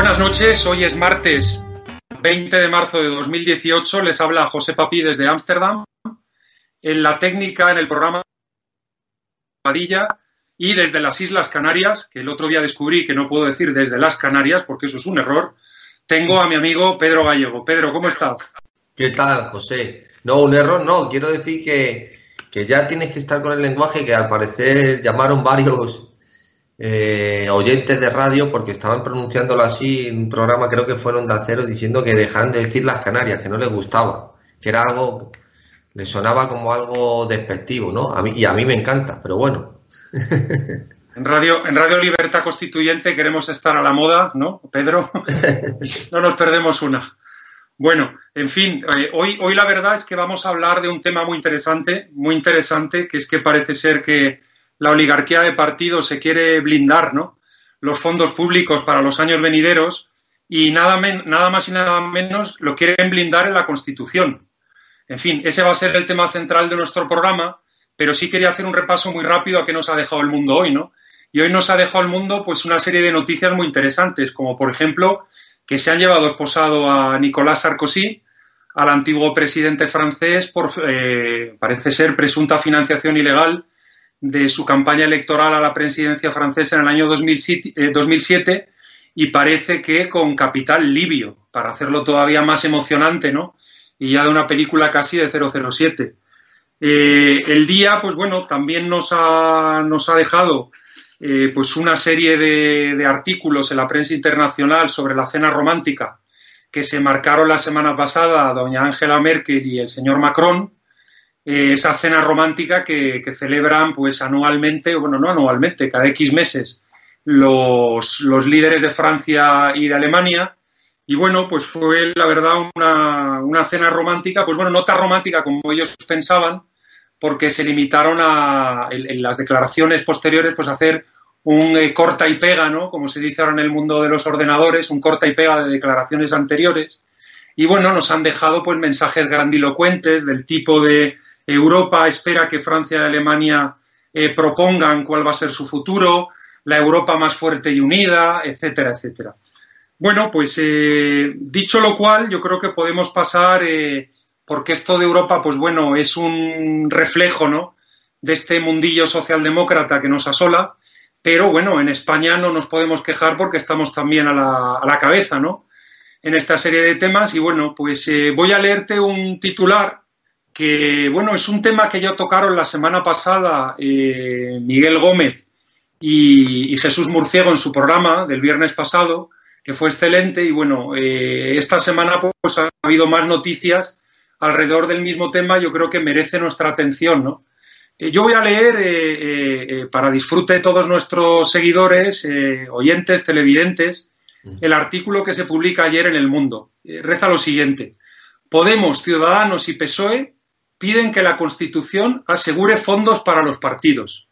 Buenas noches, hoy es martes 20 de marzo de 2018, les habla José Papi desde Ámsterdam, en la técnica, en el programa Amarilla y desde las Islas Canarias, que el otro día descubrí que no puedo decir desde las Canarias porque eso es un error, tengo a mi amigo Pedro Gallego. Pedro, ¿cómo estás? ¿Qué tal, José? No, un error no, quiero decir que, que ya tienes que estar con el lenguaje que al parecer llamaron varios eh, oyentes de radio porque estaban pronunciándolo así en un programa, creo que fueron de acero, diciendo que dejaran de decir las Canarias, que no les gustaba, que era algo, les sonaba como algo despectivo, ¿no? A mí, y a mí me encanta, pero bueno. En Radio, en Radio Libertad Constituyente queremos estar a la moda, ¿no, Pedro? no nos perdemos una. Bueno, en fin, eh, hoy, hoy la verdad es que vamos a hablar de un tema muy interesante, muy interesante, que es que parece ser que la oligarquía de partidos se quiere blindar, ¿no? Los fondos públicos para los años venideros y nada, nada más y nada menos lo quieren blindar en la Constitución. En fin, ese va a ser el tema central de nuestro programa, pero sí quería hacer un repaso muy rápido a qué nos ha dejado el mundo hoy, ¿no? Y hoy nos ha dejado el mundo pues una serie de noticias muy interesantes, como por ejemplo que se han llevado esposado a Nicolás Sarkozy, al antiguo presidente francés, por eh, parece ser presunta financiación ilegal de su campaña electoral a la presidencia francesa en el año 2007, eh, 2007, y parece que con capital libio, para hacerlo todavía más emocionante, ¿no? Y ya de una película casi de 007. Eh, el día, pues bueno, también nos ha, nos ha dejado eh, pues una serie de, de, artículos en la prensa internacional sobre la cena romántica que se marcaron la semana pasada doña Angela Merkel y el señor Macron, eh, esa cena romántica que, celebran pues anualmente, bueno, no anualmente, cada X meses los, los, líderes de Francia y de Alemania. Y bueno, pues fue la verdad una, una, cena romántica, pues bueno, no tan romántica como ellos pensaban, porque se limitaron a, en, en las declaraciones posteriores, pues a hacer un eh, corta y pega, ¿no? Como se dice ahora en el mundo de los ordenadores, un corta y pega de declaraciones anteriores. Y bueno, nos han dejado pues mensajes grandilocuentes del tipo de Europa espera que Francia y Alemania eh, propongan cuál va a ser su futuro, la Europa más fuerte y unida, etcétera, etcétera. Bueno, pues eh, dicho lo cual, yo creo que podemos pasar, eh, porque esto de Europa, pues bueno, es un reflejo, ¿no? De este mundillo socialdemócrata que nos asola, pero bueno, en España no nos podemos quejar porque estamos también a la, a la cabeza, ¿no? En esta serie de temas, y bueno, pues voy a leerte un titular que bueno, es un tema que ya tocaron la semana pasada eh, Miguel Gómez y, y, Jesús Murciego en su programa del viernes pasado, que fue excelente y bueno, eh, esta semana pues ha habido más noticias alrededor del mismo tema, yo creo que merece nuestra atención, ¿no? Eh, yo voy a leer, para disfrute de todos nuestros seguidores, oyentes, televidentes, el artículo que se publica ayer en El Mundo. reza lo siguiente. Podemos, Ciudadanos y PSOE piden que la Constitución asegure fondos para los partidos.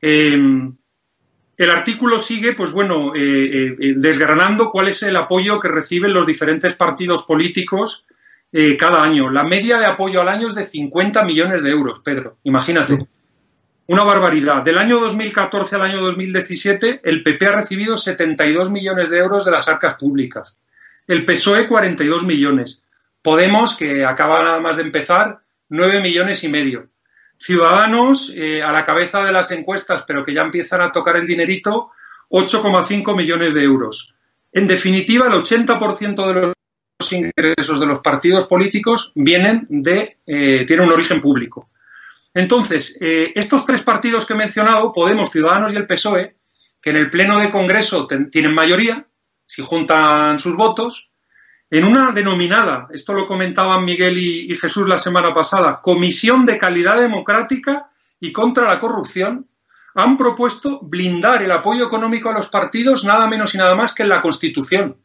Eh, el artículo sigue, pues bueno, eh, eh, desgranando cuál es el apoyo que reciben los diferentes partidos políticos eh, cada año. La media de apoyo al año es de 50 millones de euros, Pedro, imagínate. Una barbaridad. Del año 2014 al año 2017, el PP ha recibido 72 millones de euros de las arcas públicas. El PSOE, 42 millones. Podemos, que acaba nada más de empezar, 9 millones y medio. Ciudadanos, eh, a la cabeza de las encuestas, pero que ya empiezan a tocar el dinerito, 8,5 millones de euros. En definitiva, el 80% de los ingresos de los partidos políticos vienen de, eh, tienen un origen público. Entonces, eh, estos tres partidos que he mencionado, Podemos, Ciudadanos y el PSOE, que en el Pleno de Congreso tienen mayoría, si juntan sus votos, en una denominada, esto lo comentaban Miguel y, Jesús la semana pasada, Comisión de Calidad Democrática y contra la Corrupción, han propuesto blindar el apoyo económico a los partidos nada menos y nada más que en la Constitución.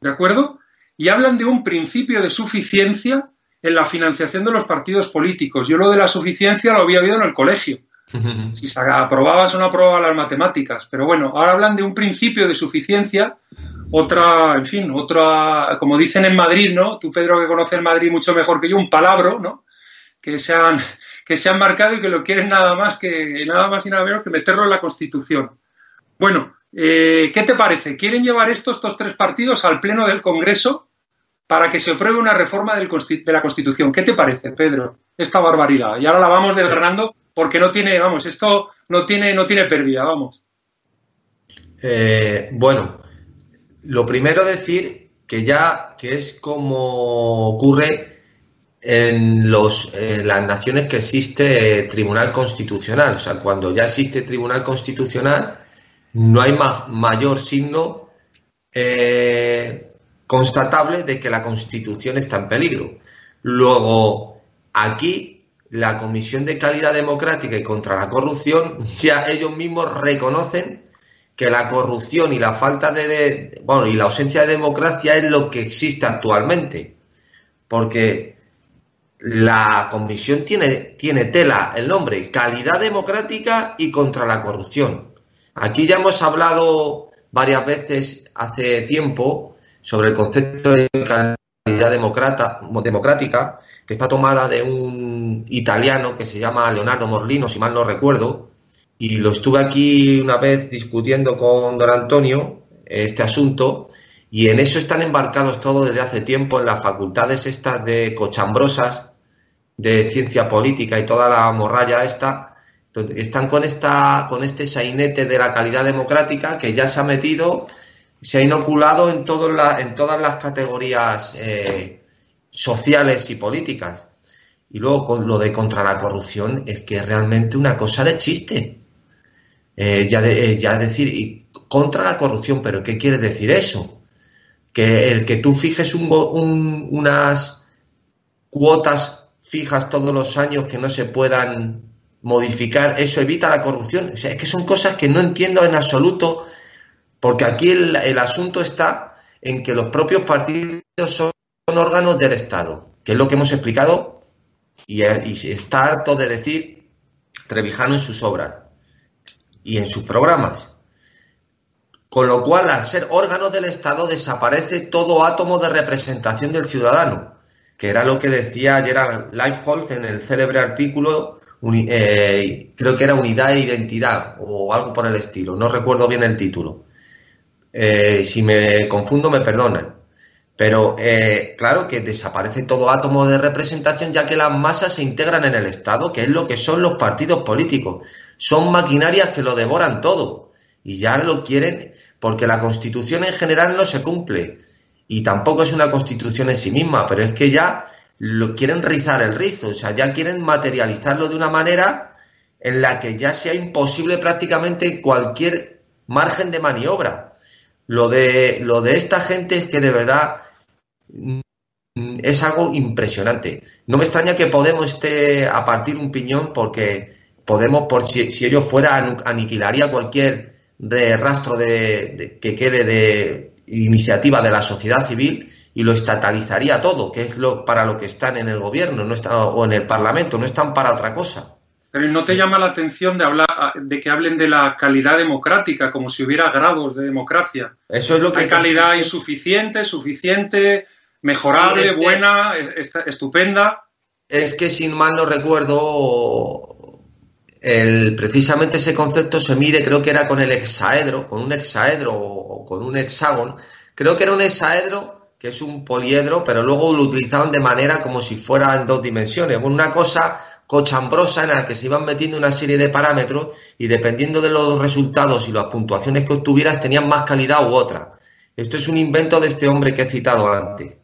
¿De acuerdo? Y hablan de un principio de suficiencia en la financiación de los partidos políticos. Yo lo de la suficiencia lo había habido en el colegio. Si se aprobabas o no aprobabas las matemáticas. Pero bueno, ahora hablan de un principio de suficiencia, otra, en fin, otra, como dicen en Madrid, ¿no? Tú, Pedro, que conoces Madrid mucho mejor que yo, un palabro, ¿no? Que se han, que se han marcado y que lo quieren nada más que nada más y nada menos que meterlo en la Constitución. Bueno, eh, ¿qué te parece? ¿Quieren llevar esto, estos tres partidos al Pleno del Congreso para que se apruebe una reforma del, de la Constitución? ¿Qué te parece, Pedro? Esta barbaridad. Y ahora la vamos desgranando porque no tiene, vamos, esto no tiene, no tiene pérdida, vamos. Eh, bueno, lo primero decir que ya que es como ocurre en los, eh, las naciones que existe Tribunal Constitucional. O sea, cuando ya existe Tribunal Constitucional, no hay ma mayor signo eh, constatable de que la Constitución está en peligro. Luego, aquí, la Comisión de Calidad Democrática y contra la Corrupción, ya ellos mismos reconocen que la corrupción y la falta de, bueno, y la ausencia de democracia es lo que existe actualmente. Porque la comisión tiene, tiene tela el nombre, calidad democrática y contra la corrupción. Aquí ya hemos hablado varias veces hace tiempo sobre el concepto de democrática, que está tomada de un italiano que se llama Leonardo Morlino, si mal no recuerdo, y lo estuve aquí una vez discutiendo con don Antonio, este asunto, y en eso están embarcados todos desde hace tiempo en las facultades estas de cochambrosas de ciencia política y toda la morralla esta, están con, esta, con este sainete de la calidad democrática que ya se ha metido, se ha inoculado en, la, en todas las categorías eh, sociales y políticas. Y luego con lo de contra la corrupción es que es realmente una cosa de chiste. Eh, ya, de, eh, ya decir, y contra la corrupción, pero ¿qué quiere decir eso? Que el que tú fijes un, un, unas cuotas fijas todos los años que no se puedan modificar, eso evita la corrupción. Es que son cosas que no entiendo en absoluto, porque aquí el, asunto está en que los propios partidos son, órganos del Estado, que es lo que hemos explicado y, y está harto de decir Trevijano en sus obras y en sus programas. Con lo cual, al ser órganos del Estado, desaparece todo átomo de representación del ciudadano que era lo que decía Gerard Leifholz en el célebre artículo, eh, creo que era Unidad e Identidad o algo por el estilo, no recuerdo bien el título. Eh, si me confundo, me perdonan. Pero eh, claro que desaparece todo átomo de representación ya que las masas se integran en el Estado, que es lo que son los partidos políticos. Son maquinarias que lo devoran todo y ya lo quieren porque la Constitución en general no se cumple y tampoco es una constitución en sí misma, pero es que ya lo quieren rizar el rizo, o sea, ya quieren materializarlo de una manera en la que ya sea imposible prácticamente cualquier margen de maniobra. Lo de, lo de esta gente es que de verdad mm, es algo impresionante. No me extraña que Podemos esté a partir un piñón porque Podemos, por si, si ello fuera, aniquilaría cualquier rastro de, de, que quede de, iniciativa de la sociedad civil y lo estatalizaría todo, que es lo para lo que están en el gobierno no está, o en el parlamento, no están para otra cosa. Pero ¿no te llama la atención de hablar de que hablen de la calidad democrática como si hubiera grados de democracia? Eso es lo que hay calidad insuficiente, suficiente, mejorable, sí, es buena, estupenda. Es que sin mal no recuerdo el, precisamente ese concepto se mide, creo que era con el hexaedro, con un hexaedro o con un hexágono. Creo que era un hexaedro que es un poliedro, pero luego lo utilizaban de manera como si fuera en dos dimensiones. Una cosa cochambrosa en la que se iban metiendo una serie de parámetros y dependiendo de los resultados y las puntuaciones que obtuvieras tenían más calidad u otra. Esto es un invento de este hombre que he citado antes,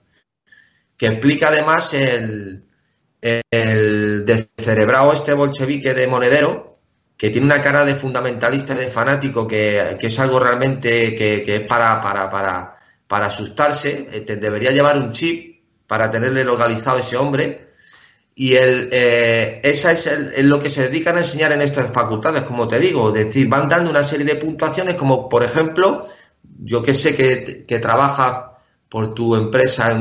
que explica además el, el descerebrado este bolchevique de Monedero, que tiene una cara de fundamentalista y de fanático que, es algo realmente que, es para, para, para, para asustarse, eh, debería llevar un chip para tenerle localizado a ese hombre y el, eh, esa es, lo que se dedican a enseñar en estas facultades, como te digo. Es decir, van dando una serie de puntuaciones, como por ejemplo, yo que sé que, que trabaja por tu empresa,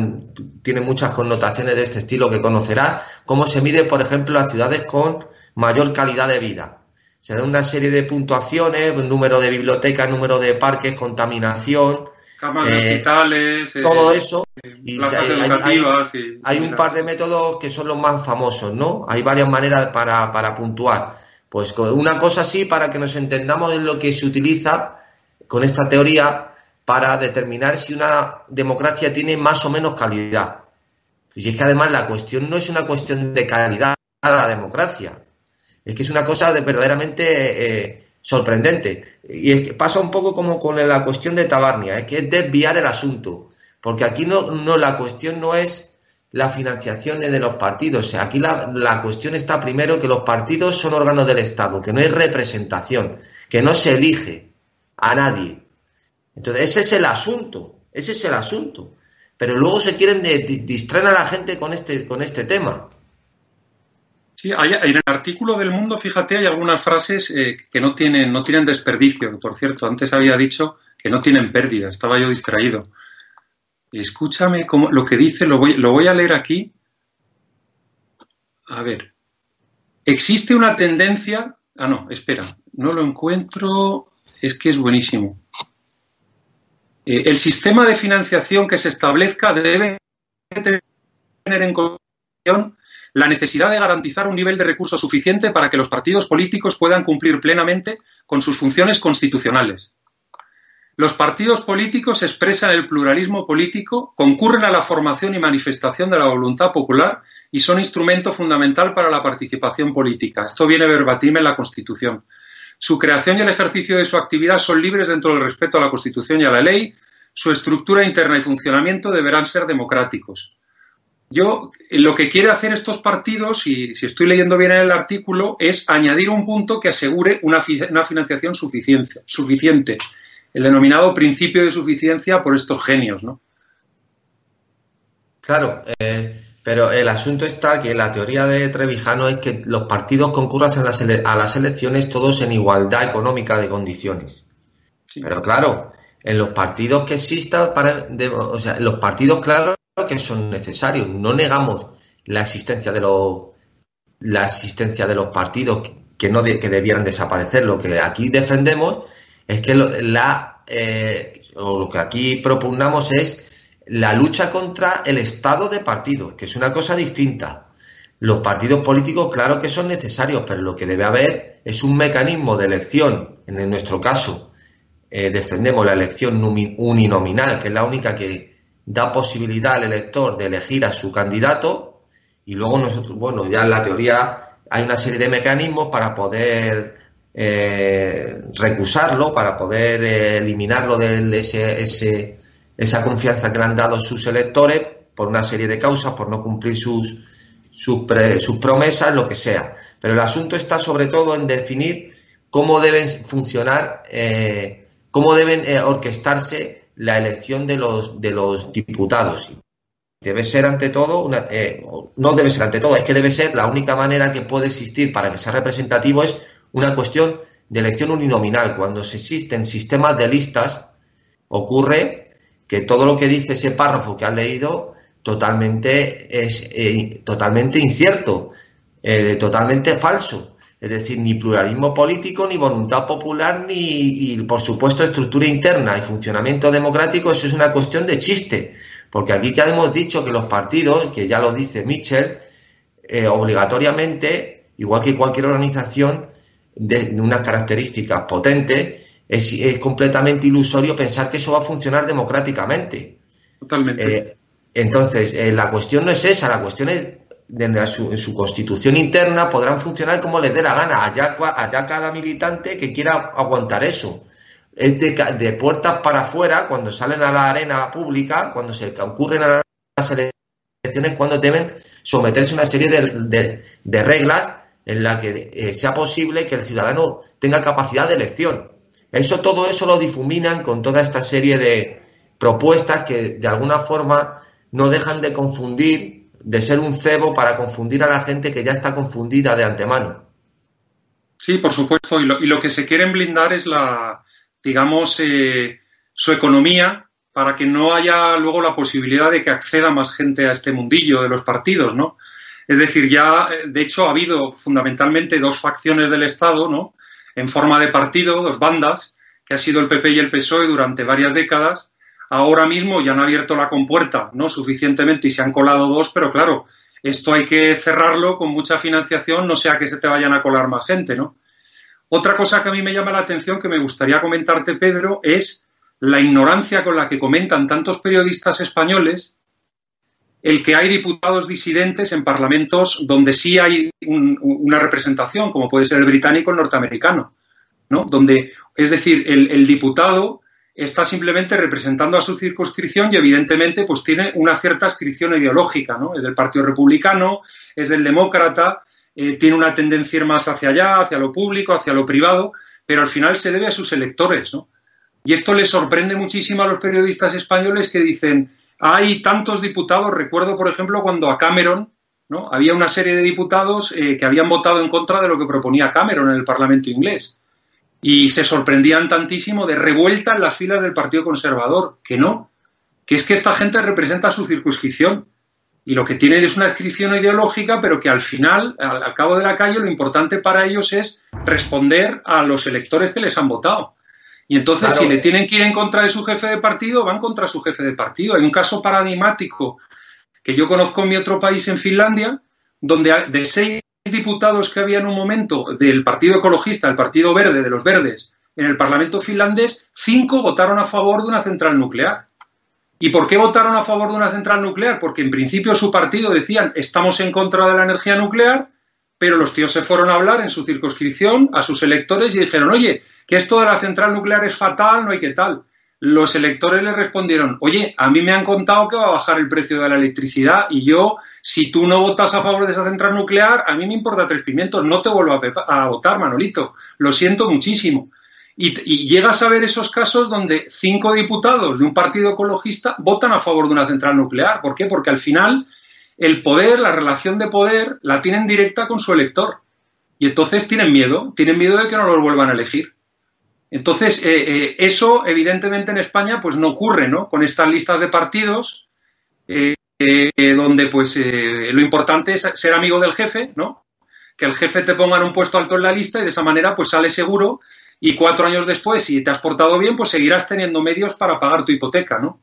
tiene muchas connotaciones de este estilo que conocerás, cómo se mide, por ejemplo, las ciudades con mayor calidad de vida. Se da una serie de puntuaciones, número de bibliotecas, número de parques, contaminación, camas de eh, hospitales, eh, todo eso. Y hay, un par de métodos que son los más famosos, ¿no? Hay varias maneras para, para puntuar. Pues una cosa así, para que nos entendamos en lo que se utiliza con esta teoría para determinar si una democracia tiene más o menos calidad. Y es que además la cuestión no es una cuestión de calidad a la democracia, es que es una cosa de verdaderamente eh, sorprendente. Y es que pasa un poco como con la cuestión de Tabarnia, es que es desviar el asunto, porque aquí no, no la cuestión no es la financiación de los partidos, aquí la, la cuestión está primero que los partidos son órganos del Estado, que no hay representación, que no se elige a nadie. Entonces, ese es el asunto, ese es el asunto. Pero luego se quieren distraer a la gente con este, con este tema. Hay, en el artículo del Mundo, fíjate, hay algunas frases eh, que no tienen, no tienen desperdicio. Por cierto, antes había dicho que no tienen pérdida, estaba yo distraído. Escúchame lo que dice, lo voy, lo voy a leer aquí. A ver. Existe una tendencia. Ah, no, espera, no lo encuentro. Es que es buenísimo. Eh, el sistema de financiación que se establezca debe tener en consideración la necesidad de garantizar un nivel de recursos suficiente para que los partidos políticos puedan cumplir plenamente con sus funciones constitucionales. Los partidos políticos expresan el pluralismo político, concurren a la formación y manifestación de la voluntad popular y son instrumento fundamental para la participación política. Esto viene verbatim en la Constitución. Su creación y el ejercicio de su actividad son libres dentro del respeto a la Constitución y a la ley. Su estructura interna y funcionamiento deberán ser democráticos. Yo lo que quiere hacer estos partidos, y si estoy leyendo bien en el artículo, es añadir un punto que asegure una, financiación suficiente, suficiente, el denominado principio de suficiencia por estos genios, ¿no? Claro, eh, pero el asunto está que la teoría de Trevijano es que los partidos concurran a las, elecciones todos en igualdad económica de condiciones. Pero claro, en los partidos que existan, para, o sea, los partidos, claro, que son necesarios. No negamos la existencia de los la existencia de los partidos que no que debieran desaparecer. Lo que aquí defendemos es que la eh, lo que aquí propugnamos es la lucha contra el estado de partidos, que es una cosa distinta. Los partidos políticos, claro que son necesarios, pero lo que debe haber es un mecanismo de elección. En nuestro caso, eh, defendemos la elección uninominal, que es la única que da posibilidad al elector de elegir a su candidato y luego nosotros, bueno, ya en la teoría hay una serie de mecanismos para poder eh, recusarlo, para poder eh, eliminarlo de ese, ese, esa confianza que le han dado sus electores por una serie de causas, por no cumplir sus, sus, sus promesas, lo que sea. Pero el asunto está sobre todo en definir cómo deben funcionar, eh, cómo deben orquestarse la elección de los, de los diputados. Debe ser ante todo, una, eh, no debe ser ante todo, es que debe ser la única manera que puede existir para que sea representativo es una cuestión de elección uninominal. Cuando se existen sistemas de listas, ocurre que todo lo que dice ese párrafo que han leído totalmente es eh, totalmente incierto, eh, totalmente falso. Es decir, ni pluralismo político, ni voluntad popular, ni, y por supuesto, estructura interna y funcionamiento democrático, eso es una cuestión de chiste. Porque aquí ya hemos dicho que los partidos, que ya lo dice Mitchell, eh, obligatoriamente, igual que cualquier organización de, unas características potentes, es, completamente ilusorio pensar que eso va a funcionar democráticamente. totalmente. Eh, entonces, eh, la cuestión no es esa, la cuestión es en su, constitución interna podrán funcionar como les dé la gana, allá, allá cada militante que quiera aguantar eso. Es de, puertas para afuera, cuando salen a la arena pública, cuando se concurren a las elecciones, cuando deben someterse a una serie de, de- de reglas en la que eh, sea posible que el ciudadano tenga capacidad de elección. Eso, todo eso lo difuminan con toda esta serie de propuestas que de alguna forma no dejan de confundir, de ser un cebo para confundir a la gente que ya está confundida de antemano. Sí, por supuesto. Y lo, y lo que se quieren blindar es la, digamos, eh, su economía para que no haya luego la posibilidad de que acceda más gente a este mundillo de los partidos, ¿no? Es decir, ya, eh, de hecho, ha habido fundamentalmente dos facciones del Estado, ¿no? En forma de partido, dos bandas, que ha sido el PP y el PSOE durante varias décadas. Ahora mismo ya han abierto la compuerta, ¿no? Suficientemente y se han colado dos, pero claro, esto hay que cerrarlo con mucha financiación, no sea que se te vayan a colar más gente, ¿no? Otra cosa que a mí me llama la atención, que me gustaría comentarte, Pedro, es la ignorancia con la que comentan tantos periodistas españoles el que hay diputados disidentes en parlamentos donde sí hay un- una representación, como puede ser el británico o el norteamericano, ¿no? Donde, es decir, el diputado está simplemente representando a su circunscripción y evidentemente pues tiene una cierta adscripción ideológica, ¿no? Es del Partido Republicano, es del Demócrata, eh, tiene una tendencia más hacia allá, hacia lo público, hacia lo privado, pero al final se debe a sus electores, ¿no? Y esto le sorprende muchísimo a los periodistas españoles que dicen, hay tantos diputados, recuerdo por ejemplo cuando a Cameron, ¿no? Había una serie de diputados eh, que habían votado en contra de lo que proponía Cameron en el Parlamento inglés y se sorprendían tantísimo de revuelta en las filas del Partido Conservador, que no, que es que esta gente representa su circunscripción y lo que tienen es una inscripción ideológica, pero que al final, al, al cabo de la calle, lo importante para ellos es responder a los electores que les han votado. Y entonces, Claro. si le tienen que ir en contra de su jefe de partido, van contra su jefe de partido. Hay un caso paradigmático que yo conozco en mi otro país, en Finlandia, donde de seis diputados que había en un momento del Partido Ecologista, del Partido Verde, de los Verdes, en el Parlamento finlandés, cinco votaron a favor de una central nuclear. ¿Y por qué votaron a favor de una central nuclear? Porque en principio su partido decían estamos en contra de la energía nuclear, pero los tíos se fueron a hablar en su circunscripción a sus electores y dijeron, oye, que esto de la central nuclear es fatal, no hay que tal. Los electores le respondieron, oye, a mí me han contado que va a bajar el precio de la electricidad y yo, si tú no votas a favor de esa central nuclear, a mí me importa tres pimientos, no te vuelvo a, votar, Manolito. Lo siento muchísimo. Y, y llegas a ver esos casos donde cinco diputados de un partido ecologista votan a favor de una central nuclear. ¿Por qué? Porque al final el poder, la relación de poder, la tienen directa con su elector. Y entonces tienen miedo, tienen miedo de que no los vuelvan a elegir. Entonces, eh, eh, eso evidentemente en España pues no ocurre, ¿no? Con estas listas de partidos, eh, donde pues lo importante es ser amigo del jefe, ¿no? Que el jefe te ponga en un puesto alto en la lista y de esa manera pues sale seguro y cuatro años después, si te has portado bien, pues seguirás teniendo medios para pagar tu hipoteca, ¿no?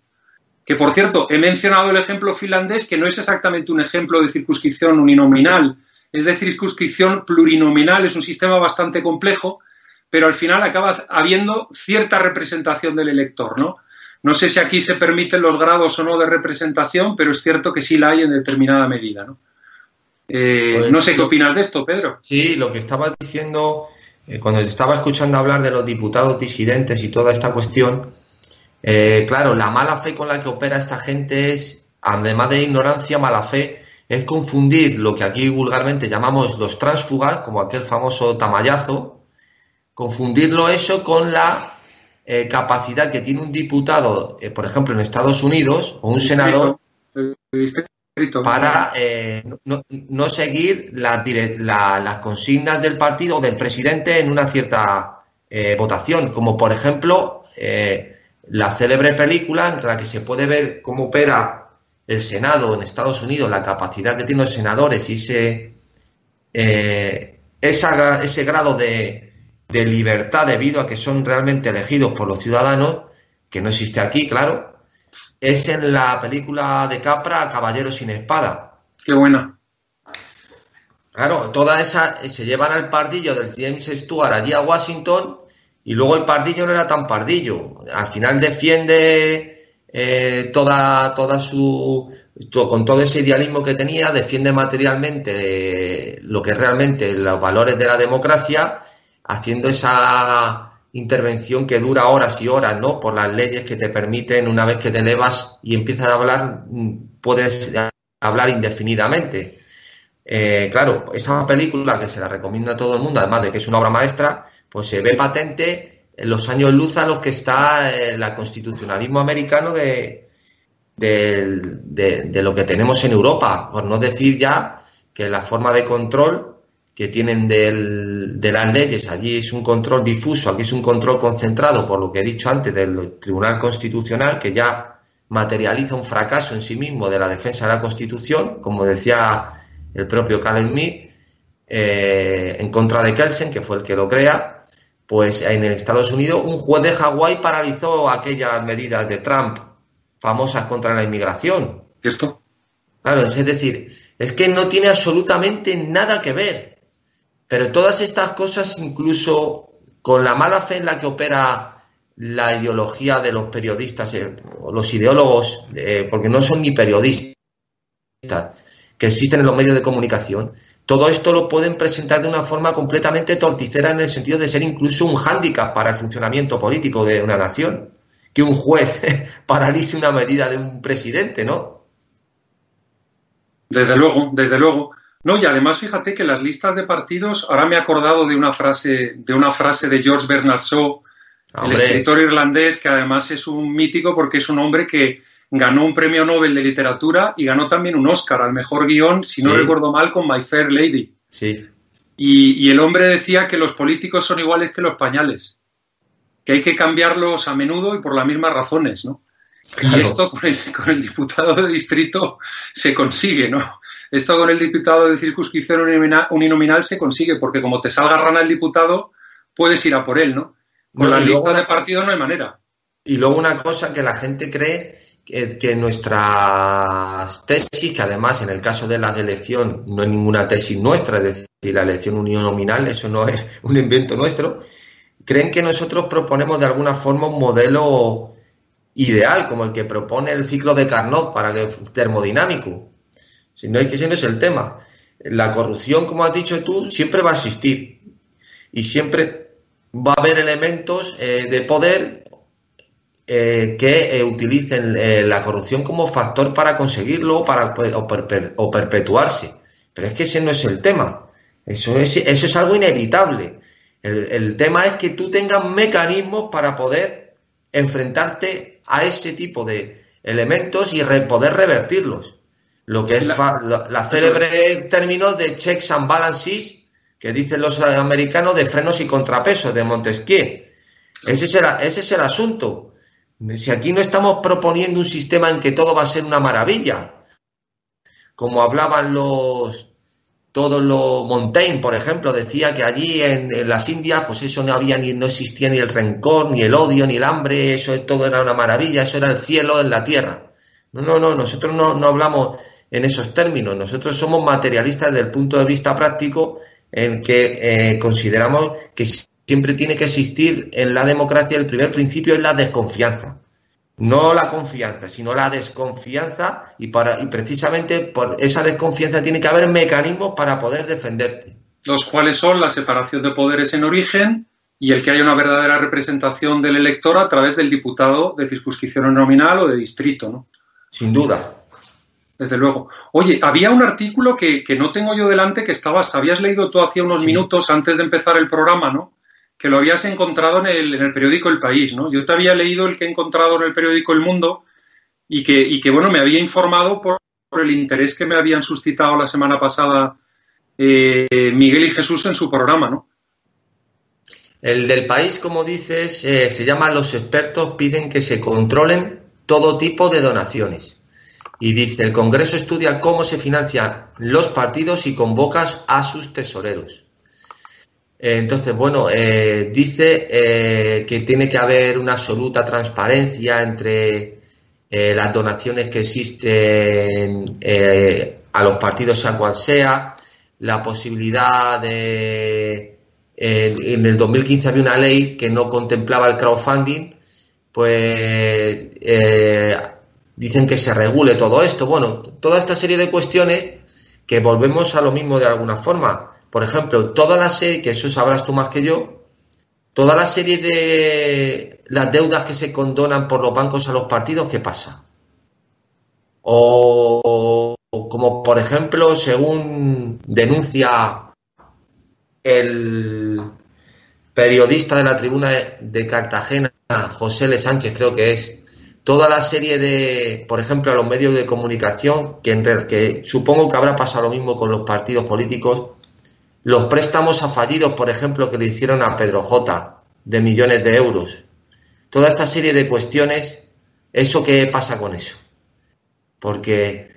Que por cierto, he mencionado el ejemplo finlandés, que no es exactamente un ejemplo de circunscripción uninominal, es de circunscripción plurinominal, es un sistema bastante complejo, pero al final acaba habiendo cierta representación del elector, ¿no? No sé si aquí se permiten los grados o no de representación, pero es cierto que sí la hay en determinada medida, ¿no? Eh, Pues, no sé qué lo- opinas de esto, Pedro. Sí, lo que estabas diciendo, eh, cuando te estaba escuchando hablar de los diputados disidentes y toda esta cuestión, eh, claro, la mala fe con la que opera esta gente es, además de ignorancia, mala fe, es confundir lo que aquí vulgarmente llamamos los tránsfugas, como aquel famoso tamayazo, confundirlo eso con la eh, capacidad que tiene un diputado, eh, por ejemplo, en Estados Unidos, o un senador, para eh, no, no seguir las, la- las consignas del partido o del presidente en una cierta votación, como por ejemplo la célebre película en la que se puede ver cómo opera el Senado en Estados Unidos, la capacidad que tienen los senadores y ese, esa- ese grado de, de libertad debido a que son realmente elegidos por los ciudadanos, que no existe aquí, claro, es en la película de Capra, Caballero sin Espada. Qué buena. Claro, toda esa se llevan al pardillo del James Stewart allí a Washington y luego el pardillo no era tan pardillo. Al final defiende eh, toda, toda su, con todo ese idealismo que tenía, defiende materialmente lo que realmente los valores de la democracia, haciendo esa intervención que dura horas y horas, ¿no? Por las leyes que te permiten, una vez que te elevas y empiezas a hablar, mm, puedes hablar indefinidamente. Eh, claro, esa película que se la recomienda a todo el mundo, además de que es una obra maestra, pues se ve patente en los años luz a los que está el constitucionalismo americano de, de, lo que tenemos en Europa, por no decir ya que la forma de control que tienen de las leyes, allí es un control difuso, aquí es un control concentrado, por lo que he dicho antes, del Tribunal Constitucional, que ya materializa un fracaso en sí mismo de la defensa de la Constitución, como decía el propio Caleb Smith, eh, en contra de Kelsen, que fue el que lo crea, pues en Estados Unidos un juez de Hawái paralizó aquellas medidas de Trump famosas contra la inmigración. ¿Cierto? Claro, es decir, es que no tiene absolutamente nada que ver. Pero todas estas cosas, incluso con la mala fe en la que opera la ideología de los periodistas, eh, los ideólogos, eh, porque no son ni periodistas, que existen en los medios de comunicación, todo esto lo pueden presentar de una forma completamente torticera en el sentido de ser incluso un hándicap para el funcionamiento político de una nación que un juez paralice una medida de un presidente, ¿no? Desde luego, desde luego. No, y además fíjate que las listas de partidos, ahora me he acordado de una frase, de una frase de George Bernard Shaw, el escritor irlandés, que además es un mítico porque es un hombre que ganó un premio Nobel de literatura y ganó también un Oscar al mejor guion, si no recuerdo mal, con My Fair Lady. Sí. y, el hombre decía que los políticos son iguales que los pañales que hay que cambiarlos a menudo y por las mismas razones, ¿no? Y esto con el, diputado de distrito se consigue, ¿no? Esto con el diputado de circunscripción uninominal se consigue, porque como te salga rana el diputado, puedes ir a por él, ¿no? Con la lista de partido no hay manera. Y luego una cosa que la gente cree que, que, nuestras tesis, que además en el caso de las elecciones no es ninguna tesis nuestra, es decir, la elección uninominal, eso no es un invento nuestro, creen que nosotros proponemos de alguna forma un modelo ideal, como el que propone el ciclo de Carnot para que termodinámico. Si no es que ese no es el tema. La corrupción, como has dicho tú, siempre va a existir. Y siempre va a haber elementos eh, de poder eh, que eh, utilicen la corrupción como factor para conseguirlo para, pues, o, o, perpetuarse. Pero es que ese no es el tema. Eso es, eso es algo inevitable. El, tema es que tú tengas mecanismos para poder enfrentarte a ese tipo de elementos y poder revertirlos. Lo que es la, célebre término de checks and balances que dicen los americanos de frenos y contrapesos de Montesquieu. Ese es, el, ese es el asunto. Si aquí no estamos proponiendo un sistema en que todo va a ser una maravilla, como hablaban los, todo lo Montaigne, por ejemplo, decía que allí en, las Indias, pues eso no había ni, no existía ni el rencor, ni el odio, ni el hambre, eso todo era una maravilla, eso era el cielo en la tierra. No, no, no, nosotros no, no hablamos en esos términos, nosotros somos materialistas desde el punto de vista práctico en que eh, consideramos que siempre tiene que existir en la democracia el primer principio es la desconfianza. No la confianza, sino la desconfianza y, para, y precisamente por esa desconfianza tiene que haber mecanismos para poder defenderte. Los cuales son la separación de poderes en origen y el que haya una verdadera representación del elector a través del diputado de circunscripción nominal o de distrito, ¿no? Sin duda. Desde luego. Oye, había un artículo que, no tengo yo delante que estabas, habías leído tú hacía unos minutos antes de empezar el programa, ¿no? Que lo habías encontrado en el, en el, periódico El País, ¿no? Yo te había leído el que he encontrado en el periódico El Mundo y que, y que bueno, me había informado por, el interés que me habían suscitado la semana pasada eh, Miguel y Jesús en su programa, ¿no? El del país, como dices, eh, se llama Los expertos piden que se controlen todo tipo de donaciones. Y dice, el Congreso estudia cómo se financian los partidos y convocas a sus tesoreros. Entonces, bueno, eh, dice eh, que tiene que haber una absoluta transparencia entre eh, las donaciones que existen a los partidos, sea cual sea, la posibilidad de. En, el 2015 había una ley que no contemplaba el crowdfunding pues eh, dicen que se regule todo esto. Bueno, toda esta serie de cuestiones que volvemos a lo mismo de alguna forma. Por ejemplo, toda la serie, que eso sabrás tú más que yo, toda la serie de las deudas que se condonan por los bancos a los partidos, ¿qué pasa? O, como por ejemplo, según denuncia el periodista de la tribuna de Cartagena, José L. Sánchez, creo que es, toda la serie de, por ejemplo, a los medios de comunicación, que, en, que supongo que habrá pasado lo mismo con los partidos políticos, los préstamos a fallidos, por ejemplo, que le hicieron a Pedro J, de millones de euros. Toda esta serie de cuestiones, ¿eso qué pasa con eso? Porque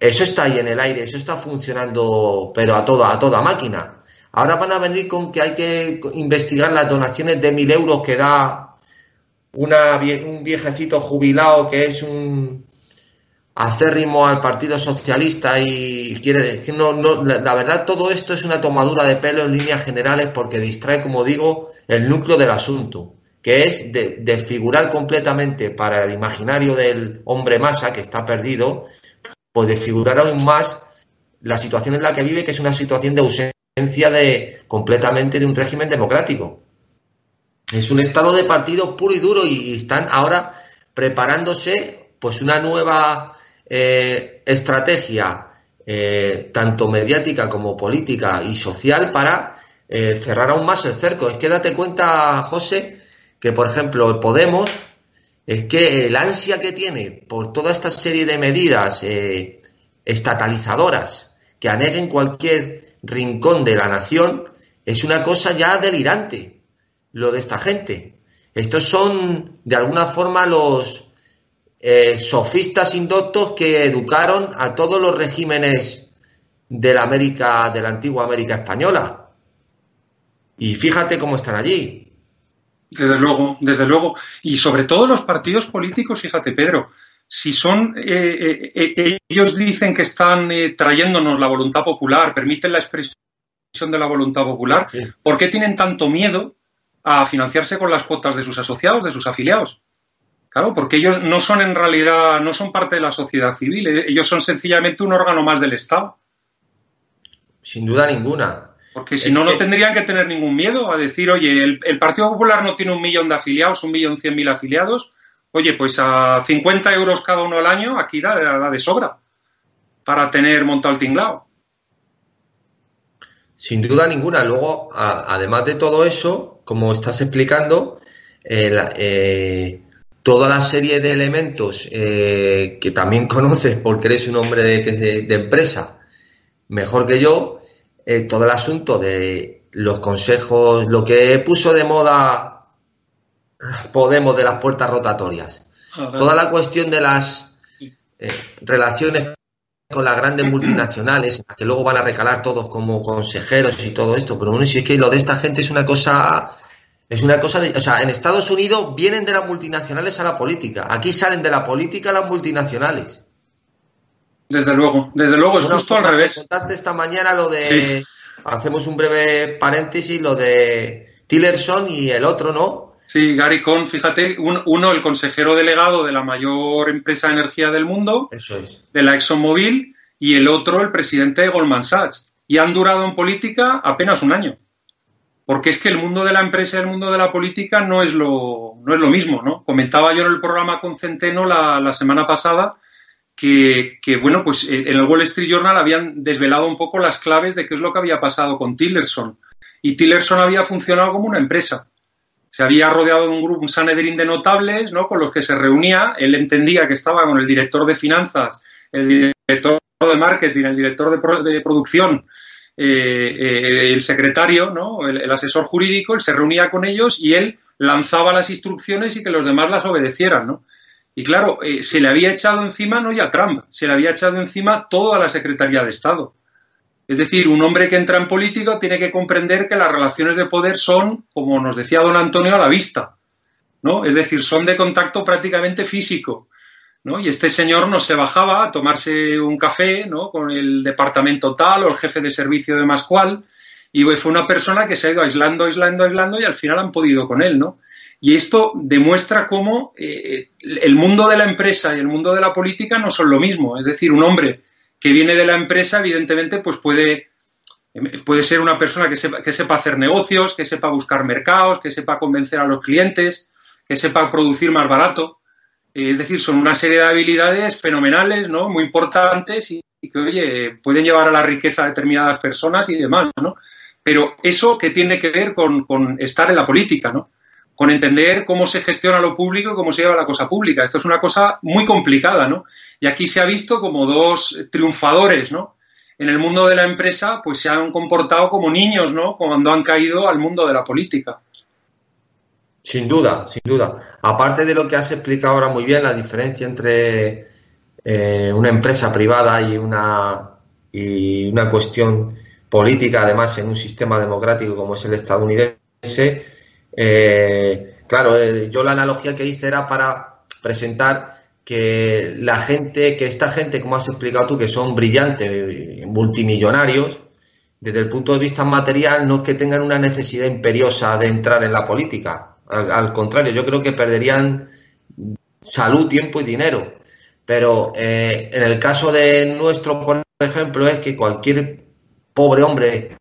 eso está ahí en el aire, eso está funcionando, pero a toda, a toda máquina. Ahora van a venir con que hay que investigar las donaciones de mil euros que da una, un viejecito jubilado que es un acérrimo al Partido Socialista y quiere decir, no, no, la, verdad todo esto es una tomadura de pelo en líneas generales porque distrae, como digo, el núcleo del asunto, que es desfigurar completamente para el imaginario del hombre masa que está perdido, pues desfigurar aún más la situación en la que vive, que es una situación de ausencia de completamente de un régimen democrático. Es un estado de partido puro y duro y, están ahora preparándose pues una nueva eh, estrategia eh, tanto mediática como política y social para eh, cerrar aún más el cerco. Es que date cuenta, José, que por ejemplo Podemos es que el ansia que tiene por toda esta serie de medidas estatalizadoras que aneguen cualquier rincón de la nación es una cosa ya delirante lo de esta gente. Estos son, de alguna forma, los eh, sofistas indoctos que educaron a todos los regímenes de la América, de la antigua América española. Y fíjate cómo están allí. Desde luego, desde luego. Y sobre todo los partidos políticos, fíjate, Pedro, si son, eh, eh, ellos dicen que están trayéndonos la voluntad popular, permiten la expresión de la voluntad popular, ¿por qué tienen tanto miedo a financiarse con las cuotas de sus asociados, de sus afiliados. Claro, porque ellos no son en realidad, no son parte de la sociedad civil, eh, ellos son sencillamente un órgano más del Estado. Sin duda ninguna. Porque si no, no tendrían que tener ningún miedo a decir, oye, el, Partido Popular no tiene un millón de afiliados, un millón cien mil afiliados, oye, pues a 50 euros cada uno al año, aquí da, da de sobra para tener montado el tinglado. Sin duda ninguna. Luego, además de todo eso, como estás explicando, eh, eh, toda la serie de elementos eh, que también conoces porque eres un hombre de, de empresa mejor que yo, todo el asunto de los consejos, lo que puso de moda Podemos de las puertas rotatorias, toda la cuestión de las relaciones con las grandes multinacionales, que luego van a recalar todos como consejeros y todo esto, pero bueno, si es que lo de esta gente es una cosa, es una cosa, de, o sea, en Estados Unidos vienen de las multinacionales a la política, aquí salen de la política las multinacionales. Desde luego, desde luego, es justo al revés. Contaste esta mañana lo de, hacemos un breve paréntesis, lo de Tillerson y el otro, ¿no? Sí, Gary Cohn, fíjate, uno, el consejero delegado de la mayor empresa de energía del mundo, Eso es. de la ExxonMobil, y el otro, el presidente de Goldman Sachs. Y han durado en política apenas un año. Porque es que el mundo de la empresa y el mundo de la política no es lo, no es lo mismo, ¿no? Comentaba yo en el programa con Centeno la, semana pasada que, que, bueno, pues en el Wall Street Journal habían desvelado un poco las claves de qué es lo que había pasado con Tillerson. Y Tillerson había funcionado como una empresa se había rodeado de un grupo, un Sanedrín de notables, ¿no? Con los que se reunía. Él entendía que estaba con el director de finanzas, el director de marketing, el director de, producción, eh, eh, el secretario, ¿no? El, asesor jurídico. Él se reunía con ellos y él lanzaba las instrucciones y que los demás las obedecieran, ¿no? Y claro, eh, se le había echado encima no ya Trump, se le había echado encima toda la Secretaría de Estado. Es decir, un hombre que entra en política tiene que comprender que las relaciones de poder son, como nos decía don Antonio, a la vista. ¿no? Es decir, son de contacto prácticamente físico. ¿No? Y este señor no se bajaba a tomarse un café ¿no? con el departamento tal o el jefe de servicio de más cual. Y fue una persona que se ha ido aislando, aislando, aislando y al final han podido con él. ¿no? Y esto demuestra cómo eh, el mundo de la empresa y el mundo de la política no son lo mismo. Es decir, un hombre que viene de la empresa, evidentemente, pues puede, puede ser una persona que sepa, que sepa hacer negocios, que sepa buscar mercados, que sepa convencer a los clientes, que sepa producir más barato. Es decir, son una serie de habilidades fenomenales, ¿no? Muy importantes y, que, oye, pueden llevar a la riqueza a determinadas personas y demás, ¿no? Pero eso que tiene que ver con, con estar en la política, ¿no? con entender cómo se gestiona lo público y cómo se lleva la cosa pública. Esto es una cosa muy complicada, ¿no? Y aquí se ha visto como dos triunfadores, ¿no? En el mundo de la empresa, pues se han comportado como niños, ¿no? Cuando han caído al mundo de la política. Sin duda, sin duda. Aparte de lo que has explicado ahora muy bien, la diferencia entre eh, una empresa privada y una, y una cuestión política, además en un sistema democrático como es el estadounidense, eh, claro, eh, yo la analogía que hice era para presentar que la gente, que esta gente, como has explicado tú, que son brillantes, multimillonarios, desde el punto de vista material, no es que tengan una necesidad imperiosa de entrar en la política. Al, contrario, yo creo que perderían salud, tiempo y dinero. Pero eh, en el caso de nuestro, por ejemplo, es que cualquier pobre hombre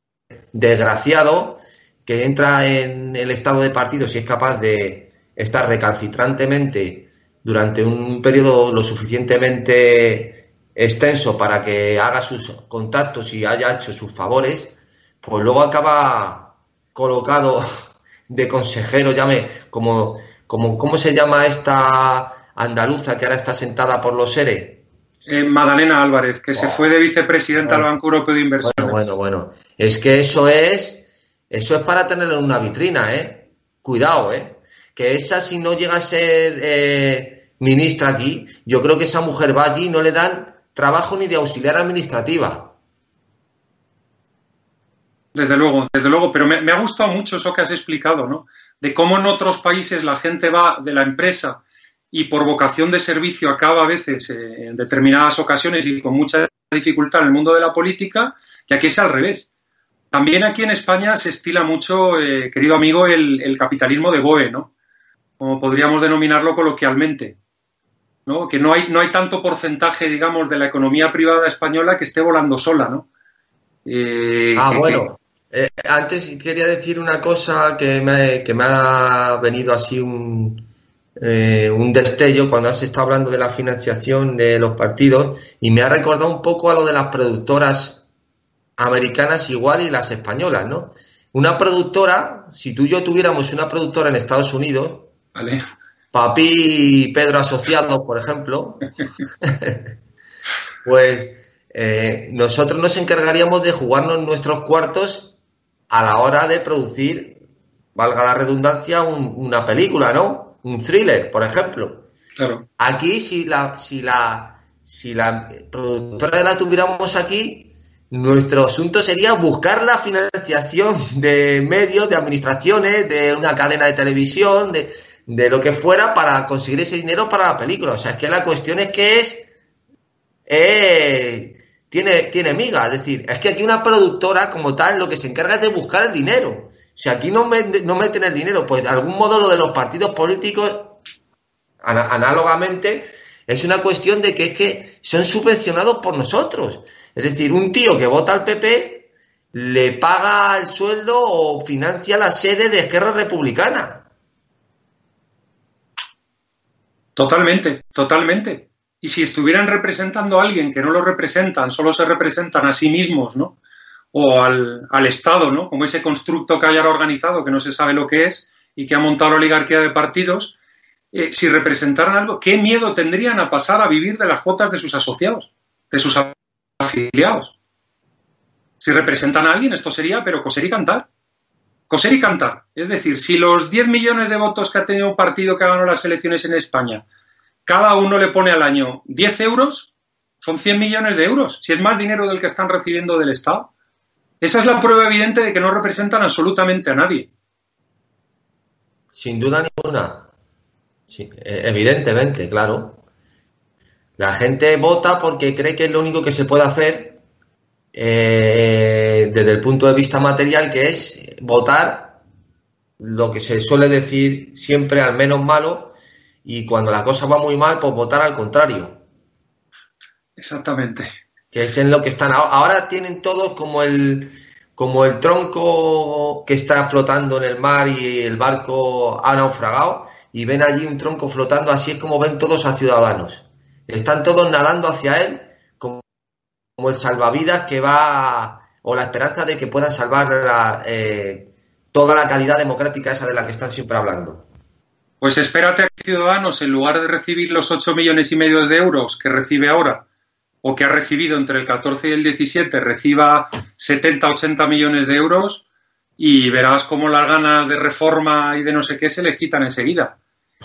desgraciado que entra en el estado de partido si es capaz de estar recalcitrantemente durante un periodo lo suficientemente extenso para que haga sus contactos y haya hecho sus favores, pues luego acaba colocado de consejero, llame, como, como ¿cómo se llama esta andaluza que ahora está sentada por los seres? Eh, Madalena Álvarez, que se fue de vicepresidenta Bueno. al Banco Europeo de Inversiones. Bueno, bueno, bueno. Es que eso es, eso es para tenerlo en una vitrina, ¿eh? Cuidado, ¿eh? Que esa si no llega a ser eh, ministra aquí, yo creo que esa mujer va allí y no le dan trabajo ni de auxiliar administrativa. Desde luego, desde luego, pero me, me ha gustado mucho eso que has explicado, ¿no? De cómo en otros países la gente va de la empresa y por vocación de servicio acaba a veces eh, en determinadas ocasiones y con mucha dificultad en el mundo de la política, que aquí es al revés. También aquí en España se estila mucho, eh, querido amigo, el, el capitalismo de BOE, ¿no? Como podríamos denominarlo coloquialmente. ¿no? Que no hay, no hay tanto porcentaje, digamos, de la economía privada española que esté volando sola, ¿no? Eh, Ah, bueno. Eh, antes quería decir una cosa que me, que me ha venido así un, eh, un destello cuando has estado hablando de la financiación de los partidos y me ha recordado un poco a lo de las productoras americanas igual y las españolas, ¿no? Una productora, si tú y yo tuviéramos una productora en Estados Unidos, Vale. Papi y Pedro Asociados, por ejemplo, pues eh, nosotros nos encargaríamos de jugarnos nuestros cuartos a la hora de producir, valga la redundancia, un- una película, ¿no? Un thriller, por ejemplo. Claro. Aquí, si la, si la, si la productora la tuviéramos aquí, nuestro asunto sería buscar la financiación de medios, de administraciones, de una cadena de televisión, de, de lo que fuera para conseguir ese dinero para la película. O sea, es que la cuestión es que es, eh, tiene, tiene miga. Es decir, es que aquí una productora como tal lo que se encarga es de buscar el dinero. Si aquí no, me- no meten el dinero, pues de algún modo lo de los partidos políticos análogamente, es una cuestión de que es que son subvencionados por nosotros. Es decir, un tío que vota al PP le paga el sueldo o financia la sede de Esquerra Republicana. Totalmente, totalmente. Y si estuvieran representando a alguien que no lo representan, solo se representan a sí mismos, ¿no? O al, Estado, ¿no? Como ese constructo que hay ahora organizado, que no se sabe lo que es y que ha montado la oligarquía de partidos, eh, si representaran algo, ¿qué miedo tendrían a pasar a vivir de las cuotas de sus asociados, de sus afiliados? Si representan a alguien, esto sería, pero coser y cantar. Coser y cantar. Es decir, si los 10 millones de votos que ha tenido un partido que ha ganado las elecciones en España, cada uno le pone al año 10 euros, son 100 millones de euros. Si es más dinero del que están recibiendo del Estado. Esa es la prueba evidente de que no representan absolutamente a nadie. Sin duda ninguna. Eh, evidentemente, claro. La gente vota porque cree que es lo único que se puede hacer eh, desde el punto de vista material, que es votar lo que se suele decir siempre al menos malo y cuando la cosa va muy mal, pues votar al contrario. Exactamente. Que es en lo que están. Ahora tienen todos como el, como el tronco que está flotando en el mar y el barco ha naufragado y ven allí un tronco flotando, así es como ven todos a Ciudadanos. Están todos nadando hacia él como, como el salvavidas que va, o la esperanza de que puedan salvar la, eh, toda la calidad democrática esa de la que están siempre hablando. Pues espérate a que Ciudadanos, en lugar de recibir los 8 millones y medio de euros que recibe ahora, o que ha recibido entre el 14 y el 17, reciba 70, 80 millones de euros y verás cómo las ganas de reforma y de no sé qué se les quitan enseguida.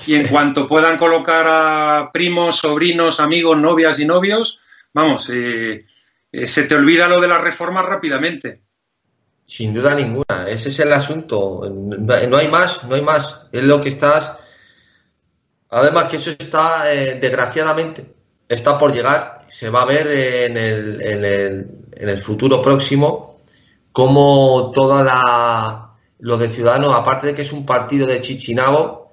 Y en cuanto puedan colocar a primos, sobrinos, amigos, novias y novios, vamos, eh, eh, se te olvida lo de las reformas rápidamente. Sin duda ninguna, ese es el asunto. No hay más, no hay más. Es lo que estás. Además que eso está, eh, desgraciadamente, está por llegar. Se va a ver en el, futuro próximo cómo toda la lo de Ciudadanos, aparte de que es un partido de Chichinabo,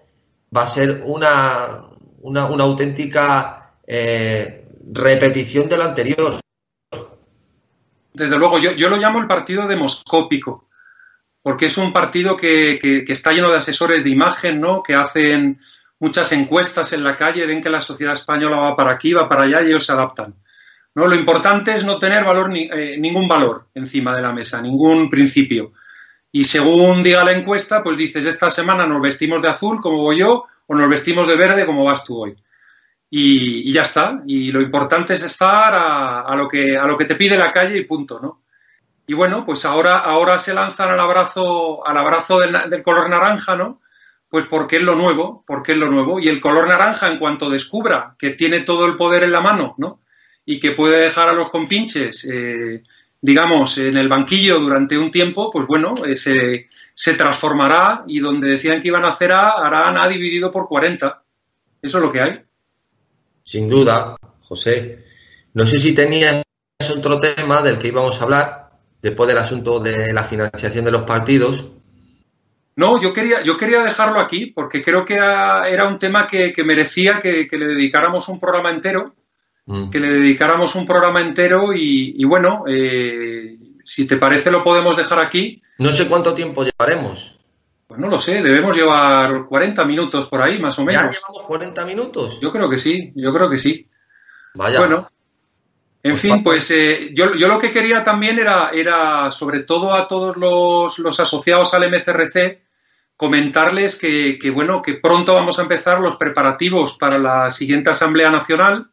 va a ser una, una, una auténtica eh, repetición de lo anterior. Desde luego, yo, yo, lo llamo el partido demoscópico, porque es un partido que, que, que, está lleno de asesores de imagen, ¿no? Que hacen muchas encuestas en la calle, ven que la sociedad española va para aquí, va para allá y ellos se adaptan. ¿no? Lo importante es no tener valor, ni, eh, ningún valor encima de la mesa, ningún principio. Y según diga la encuesta, pues dices, esta semana nos vestimos de azul, como voy yo, o nos vestimos de verde, como vas tú hoy. Y, ya está. Y lo importante es estar a, a, lo que, a lo que te pide la calle y punto, ¿no? Y bueno, pues ahora, ahora se lanzan al abrazo, al abrazo del, del color naranja, ¿no? Pues porque es lo nuevo, porque es lo nuevo. Y el color naranja, en cuanto descubra que tiene todo el poder en la mano, ¿no? Y que puede dejar a los compinches, eh, digamos, en el banquillo durante un tiempo, pues bueno, eh, se, se, transformará y donde decían que iban a hacer A, harán A dividido por 40. Eso es lo que hay. Sin duda, José. No sé si tenías otro tema del que íbamos a hablar después del asunto de la financiación de los partidos. No, yo quería, yo quería dejarlo aquí porque creo que era un tema que, que merecía que, que, le dedicáramos un programa entero, mm. que le dedicáramos un programa entero y, y bueno, eh, si te parece lo podemos dejar aquí. No sé cuánto tiempo llevaremos. Pues no lo sé, debemos llevar 40 minutos por ahí, más o menos. ¿Ya llevamos 40 minutos? Yo creo que sí, yo creo que sí. Vaya. Bueno, en pues fin, pasa. pues eh, yo, yo, lo que quería también era, era sobre todo a todos los, los asociados al MCRC, comentarles que, que, bueno, que pronto vamos a empezar los preparativos para la siguiente Asamblea Nacional,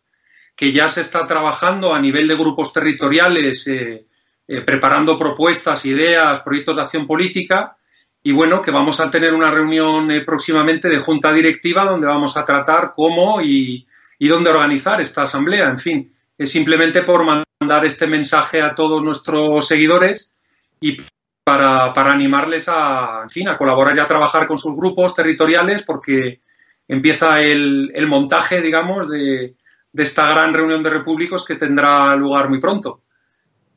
que ya se está trabajando a nivel de grupos territoriales, eh, eh, preparando propuestas, ideas, proyectos de acción política, y bueno, que vamos a tener una reunión próximamente de junta directiva donde vamos a tratar cómo y, y dónde organizar esta asamblea. En fin, es simplemente por mandar este mensaje a todos nuestros seguidores y para, para, animarles a, en fin, a colaborar y a trabajar con sus grupos territoriales porque empieza el, el montaje, digamos, de, de, esta gran reunión de repúblicos que tendrá lugar muy pronto.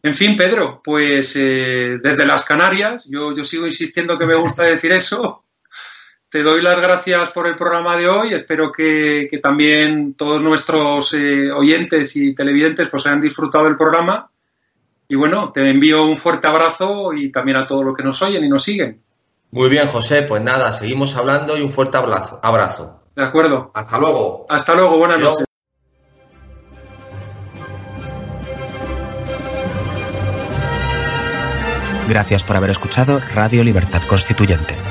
En fin, Pedro, pues eh, desde las Canarias, yo, yo sigo insistiendo que me gusta decir eso, te doy las gracias por el programa de hoy. Espero que, que también todos nuestros eh, oyentes y televidentes pues hayan disfrutado del programa. Y bueno, te envío un fuerte abrazo y también a todos los que nos oyen y nos siguen. Muy bien, José. Pues nada, seguimos hablando y un fuerte abrazo. abrazo. De acuerdo. Hasta luego. Hasta luego. Buenas Adiós. noches. Gracias por haber escuchado Radio Libertad Constituyente.